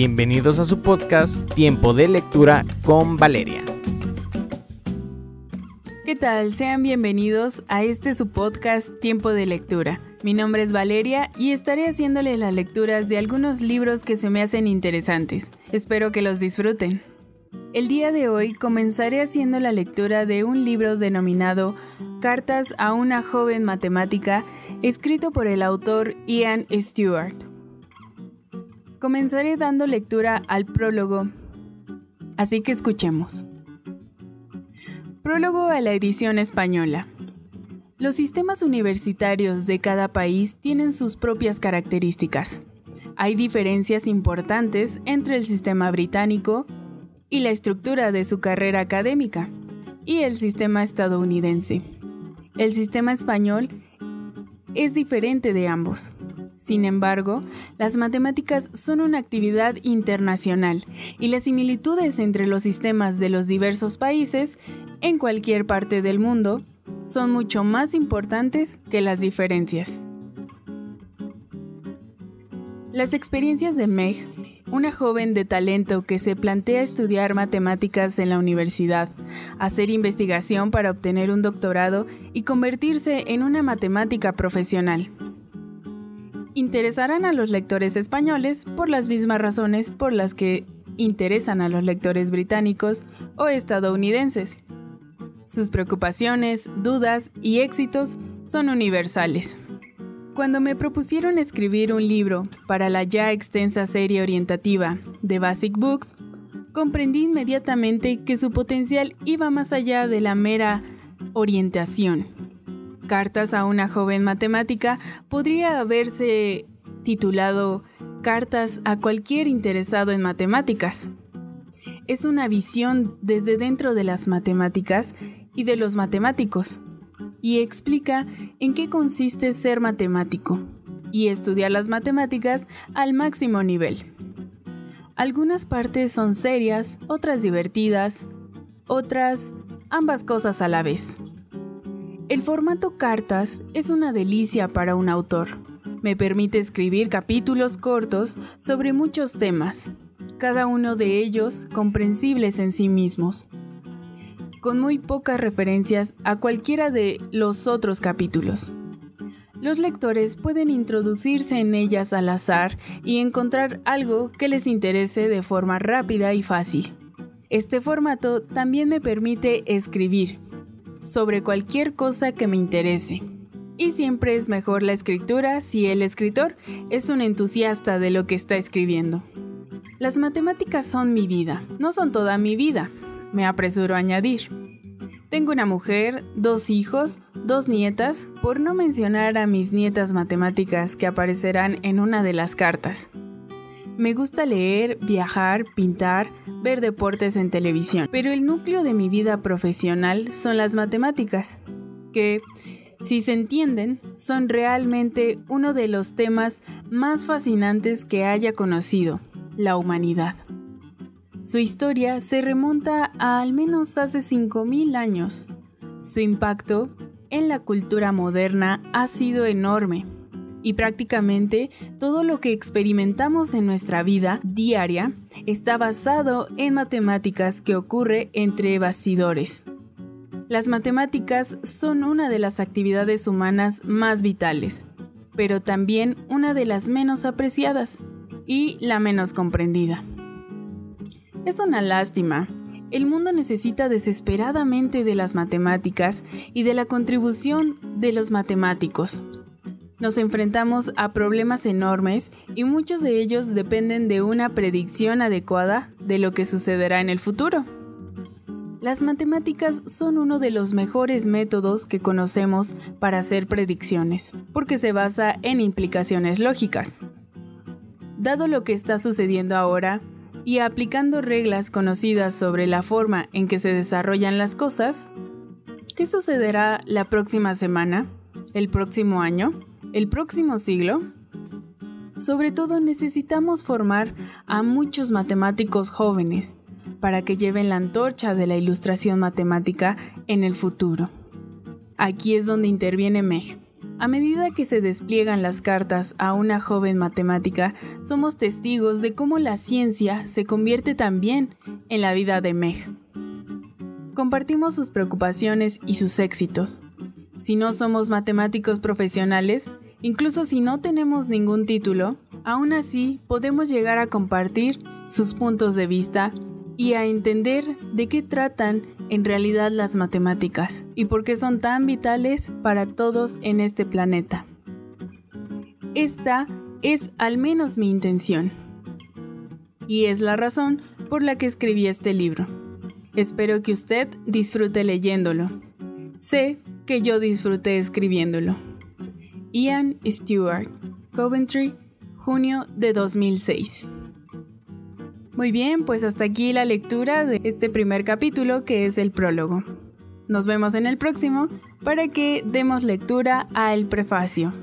Bienvenidos a su podcast Tiempo de Lectura con Valeria. ¿Qué tal? Sean bienvenidos a este su podcast Tiempo de Lectura. Mi nombre es Valeria y estaré haciéndoles las lecturas de algunos libros que se me hacen interesantes. Espero que los disfruten. El día de hoy comenzaré haciendo la lectura de un libro denominado Cartas a una joven matemática, escrito por el autor Ian Stewart. Comenzaré dando lectura al prólogo, así que escuchemos. Prólogo a la edición española. Los sistemas universitarios de cada país tienen sus propias características. Hay diferencias importantes entre el sistema británico y la estructura de su carrera académica y el sistema estadounidense. El sistema español es diferente de ambos. Sin embargo, las matemáticas son una actividad internacional y las similitudes entre los sistemas de los diversos países en cualquier parte del mundo son mucho más importantes que las diferencias. Las experiencias de Meg, una joven de talento que se plantea estudiar matemáticas en la universidad, hacer investigación para obtener un doctorado y convertirse en una matemática profesional interesarán a los lectores españoles por las mismas razones por las que interesan a los lectores británicos o estadounidenses. Sus preocupaciones, dudas y éxitos son universales. Cuando me propusieron escribir un libro para la ya extensa serie orientativa de Basic Books, comprendí inmediatamente que su potencial iba más allá de la mera orientación Cartas a una joven matemática podría haberse titulado Cartas a cualquier interesado en matemáticas. Es una visión desde dentro de las matemáticas y de los matemáticos, y explica en qué consiste ser matemático y estudiar las matemáticas al máximo nivel. Algunas partes son serias, otras divertidas, otras ambas cosas a la vez. El formato cartas es una delicia para un autor. Me permite escribir capítulos cortos sobre muchos temas, cada uno de ellos comprensibles en sí mismos, con muy pocas referencias a cualquiera de los otros capítulos. Los lectores pueden introducirse en ellas al azar y encontrar algo que les interese de forma rápida y fácil. Este formato también me permite escribir, sobre cualquier cosa que me interese. Y siempre es mejor la escritura si el escritor es un entusiasta de lo que está escribiendo. Las matemáticas son mi vida, no son toda mi vida, me apresuro a añadir. Tengo una mujer, dos hijos, dos nietas, por no mencionar a mis nietas matemáticas que aparecerán en una de las cartas. Me gusta leer, viajar, pintar, ver deportes en televisión, pero el núcleo de mi vida profesional son las matemáticas, que, si se entienden, son realmente uno de los temas más fascinantes que haya conocido, la humanidad. Su historia se remonta a al menos hace 5.000 años. Su impacto en la cultura moderna ha sido enorme y prácticamente todo lo que experimentamos en nuestra vida diaria está basado en matemáticas que ocurre entre bastidores. Las matemáticas son una de las actividades humanas más vitales, pero también una de las menos apreciadas y la menos comprendida. Es una lástima. El mundo necesita desesperadamente de las matemáticas y de la contribución de los matemáticos nos enfrentamos a problemas enormes y muchos de ellos dependen de una predicción adecuada de lo que sucederá en el futuro. Las matemáticas son uno de los mejores métodos que conocemos para hacer predicciones, porque se basa en implicaciones lógicas. Dado lo que está sucediendo ahora, y aplicando reglas conocidas sobre la forma en que se desarrollan las cosas, ¿qué sucederá la próxima semana? ¿El próximo año? El próximo siglo? Sobre todo necesitamos formar a muchos matemáticos jóvenes para que lleven la antorcha de la ilustración matemática en el futuro. Aquí es donde interviene Meg. A medida que se despliegan las cartas a una joven matemática, somos testigos de cómo la ciencia se convierte también en la vida de Meg. Compartimos sus preocupaciones y sus éxitos. Si no somos matemáticos profesionales, incluso si no tenemos ningún título, aún así podemos llegar a compartir sus puntos de vista y a entender de qué tratan en realidad las matemáticas y por qué son tan vitales para todos en este planeta. Esta es al menos mi intención. Y es la razón por la que escribí este libro. Espero que usted disfrute leyéndolo. Que yo disfruté escribiéndolo. Ian Stewart, Coventry, junio de 2006. Muy bien, pues hasta aquí la lectura de este primer capítulo que es el prólogo. Nos vemos en el próximo para que demos lectura al prefacio.